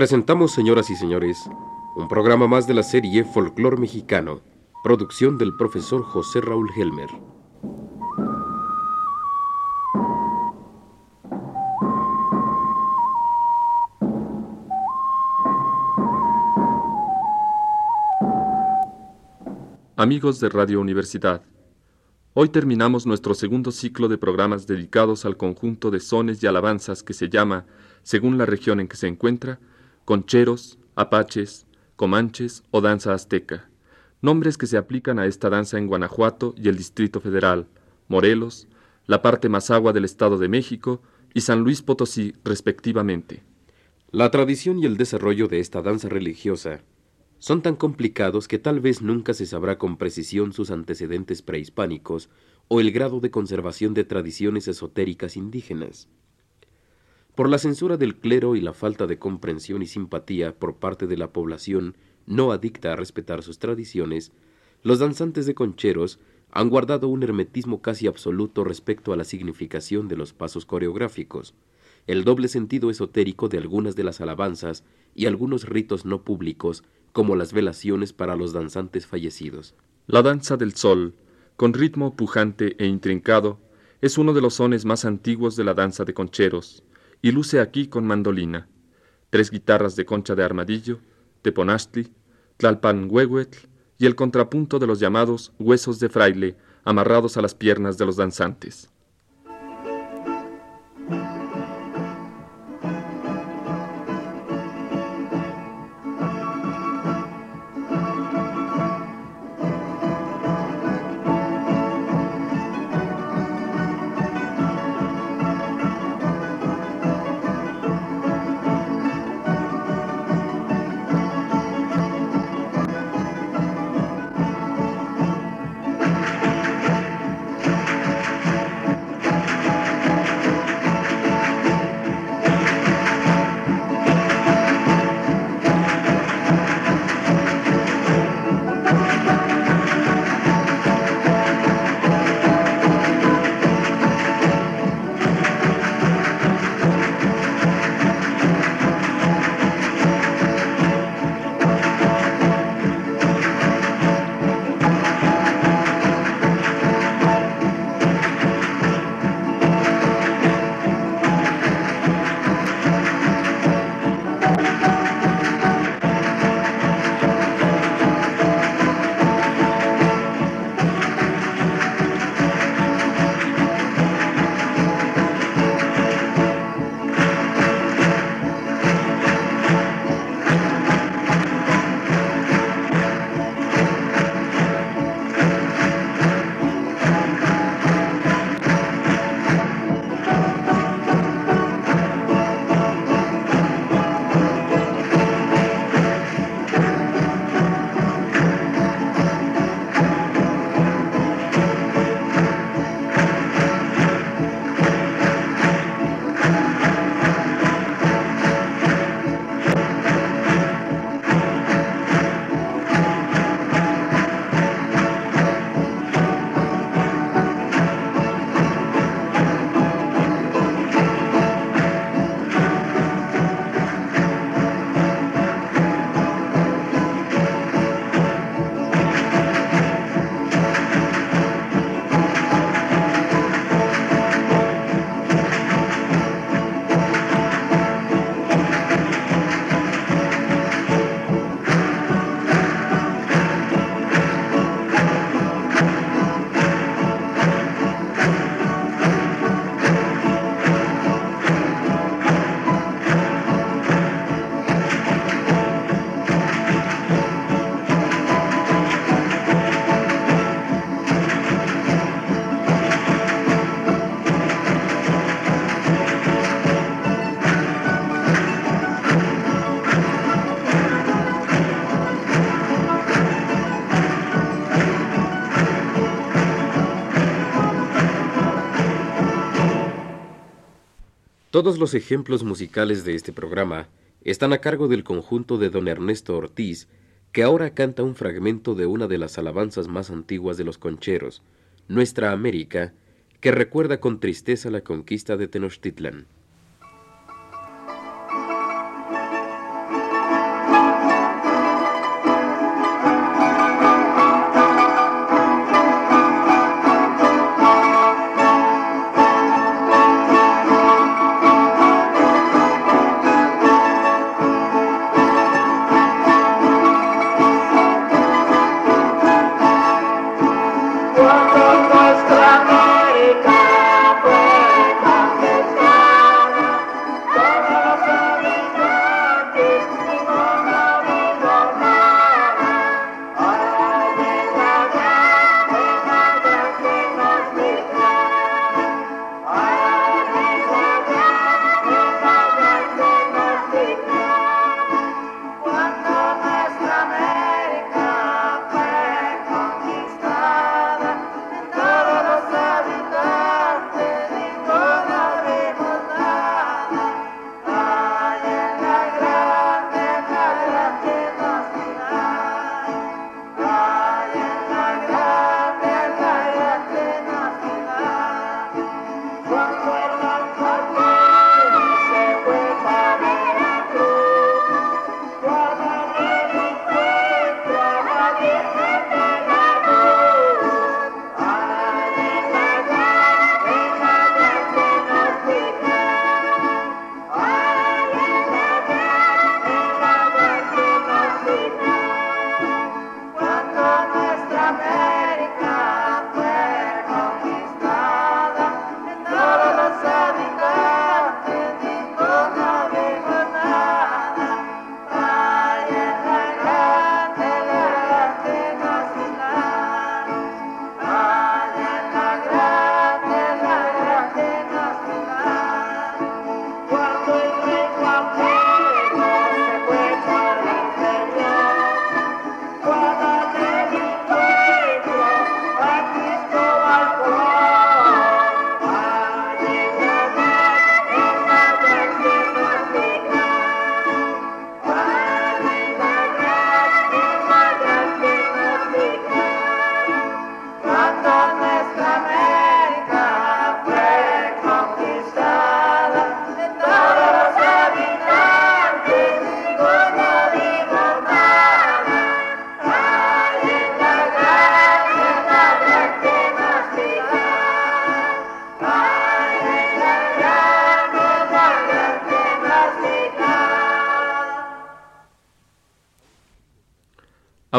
Presentamos, señoras y señores, un programa más de la serie Folclor Mexicano, producción del profesor José Raúl Helmer. Amigos de Radio Universidad, hoy terminamos nuestro segundo ciclo de programas dedicados al conjunto de sones y alabanzas que se llama, según la región en que se encuentra, concheros, apaches, comanches o danza azteca, nombres que se aplican a esta danza en Guanajuato y el Distrito Federal, Morelos, la parte más agua del Estado de México y San Luis Potosí, respectivamente. La tradición y el desarrollo de esta danza religiosa son tan complicados que tal vez nunca se sabrá con precisión sus antecedentes prehispánicos o el grado de conservación de tradiciones esotéricas indígenas. Por la censura del clero y la falta de comprensión y simpatía por parte de la población no adicta a respetar sus tradiciones, los danzantes de concheros han guardado un hermetismo casi absoluto respecto a la significación de los pasos coreográficos, el doble sentido esotérico de algunas de las alabanzas y algunos ritos no públicos como las velaciones para los danzantes fallecidos. La danza del sol, con ritmo pujante e intrincado, es uno de los sones más antiguos de la danza de concheros, y luce aquí con mandolina, tres guitarras de concha de armadillo, teponastli, tlalpanhuehuetl y el contrapunto de los llamados huesos de fraile amarrados a las piernas de los danzantes. Todos los ejemplos musicales de este programa están a cargo del conjunto de don Ernesto Ortiz, que ahora canta un fragmento de una de las alabanzas más antiguas de los concheros, Nuestra América, que recuerda con tristeza la conquista de Tenochtitlan.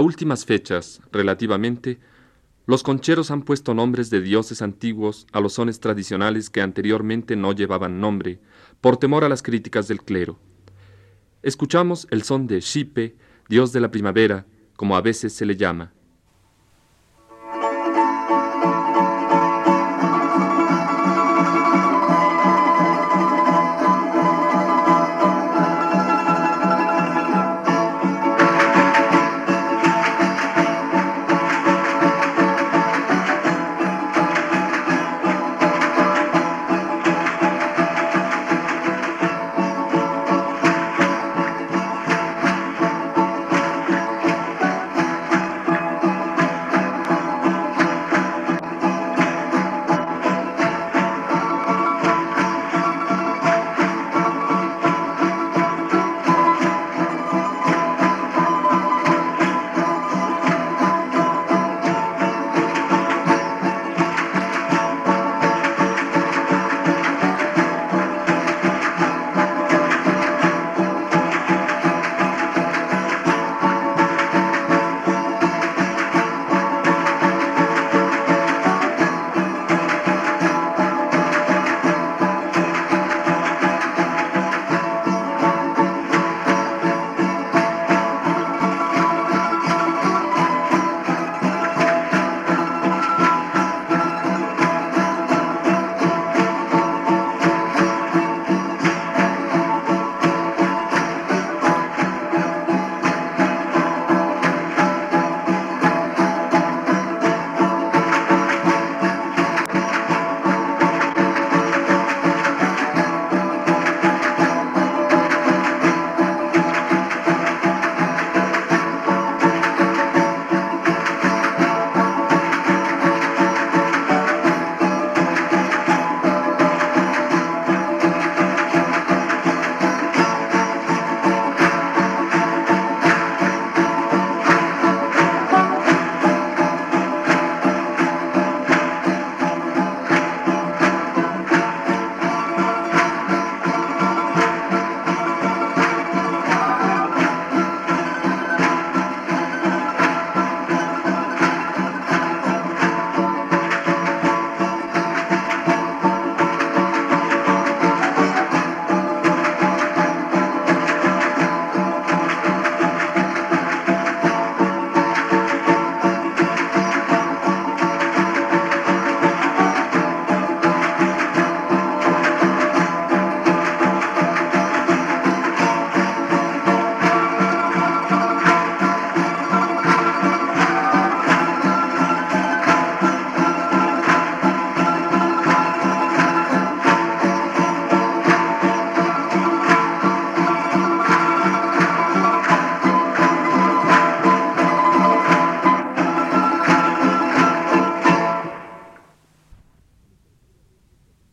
Últimas fechas, relativamente, los concheros han puesto nombres de dioses antiguos a los sones tradicionales que anteriormente no llevaban nombre, por temor a las críticas del clero. Escuchamos el son de Xipe, dios de la primavera, como a veces se le llama.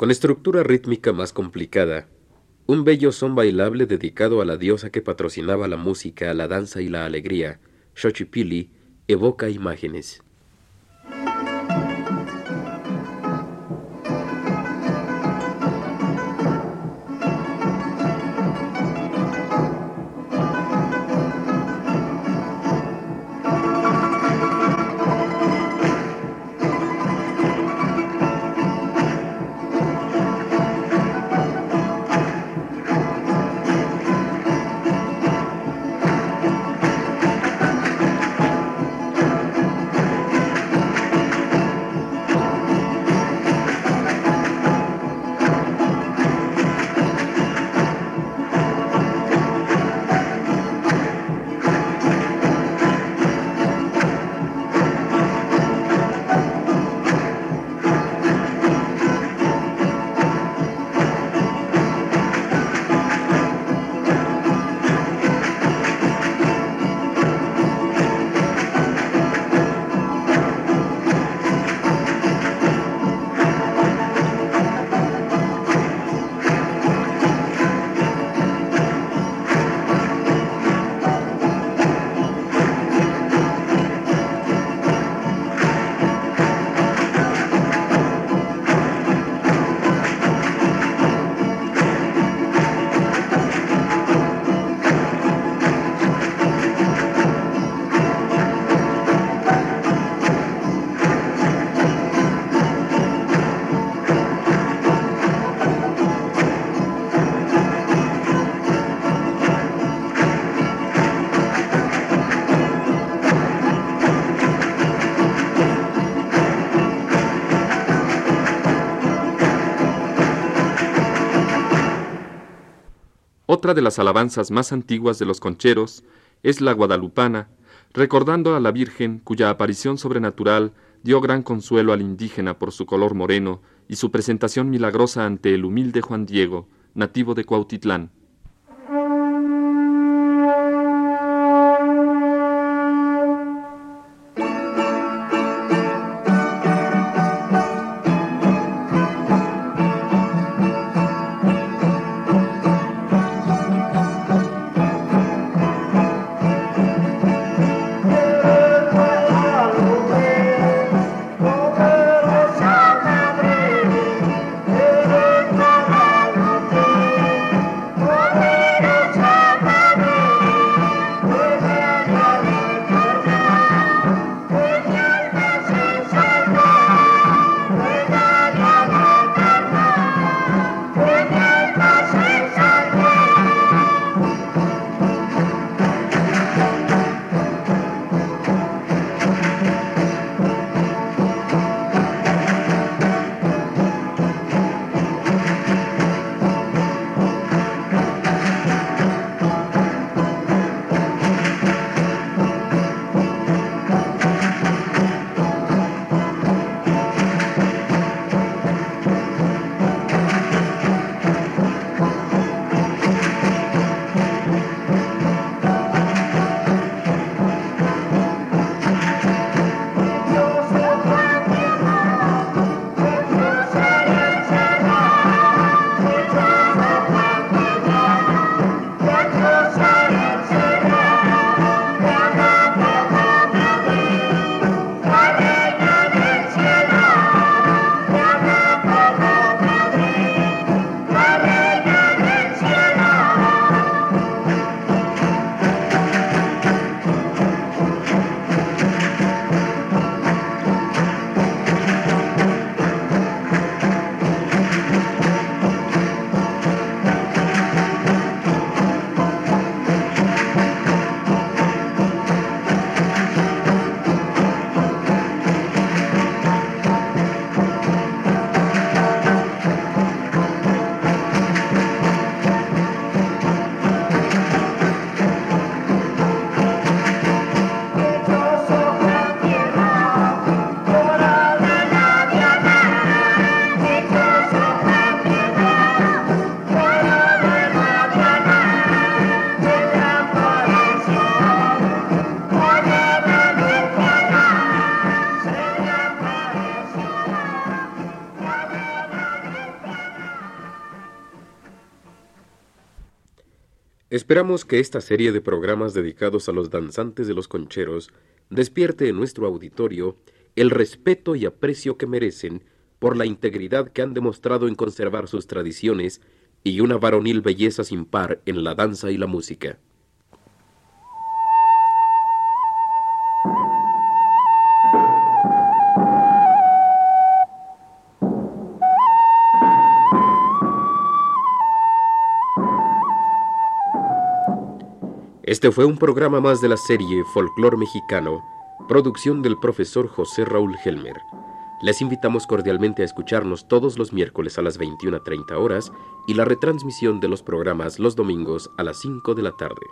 Con estructura rítmica más complicada, un bello son bailable dedicado a la diosa que patrocinaba la música, la danza y la alegría, Xochipilli, evoca imágenes. Otra de las alabanzas más antiguas de los concheros es la guadalupana, recordando a la Virgen cuya aparición sobrenatural dio gran consuelo al indígena por su color moreno y su presentación milagrosa ante el humilde Juan Diego, nativo de Cuautitlán. Esperamos que esta serie de programas dedicados a los danzantes de los concheros despierte en nuestro auditorio el respeto y aprecio que merecen por la integridad que han demostrado en conservar sus tradiciones y una varonil belleza sin par en la danza y la música. Este fue un programa más de la serie Folclor Mexicano, producción del profesor José Raúl Helmer. Les invitamos cordialmente a escucharnos todos los miércoles a las 21.30 horas y la retransmisión de los programas los domingos a las 5 de la tarde.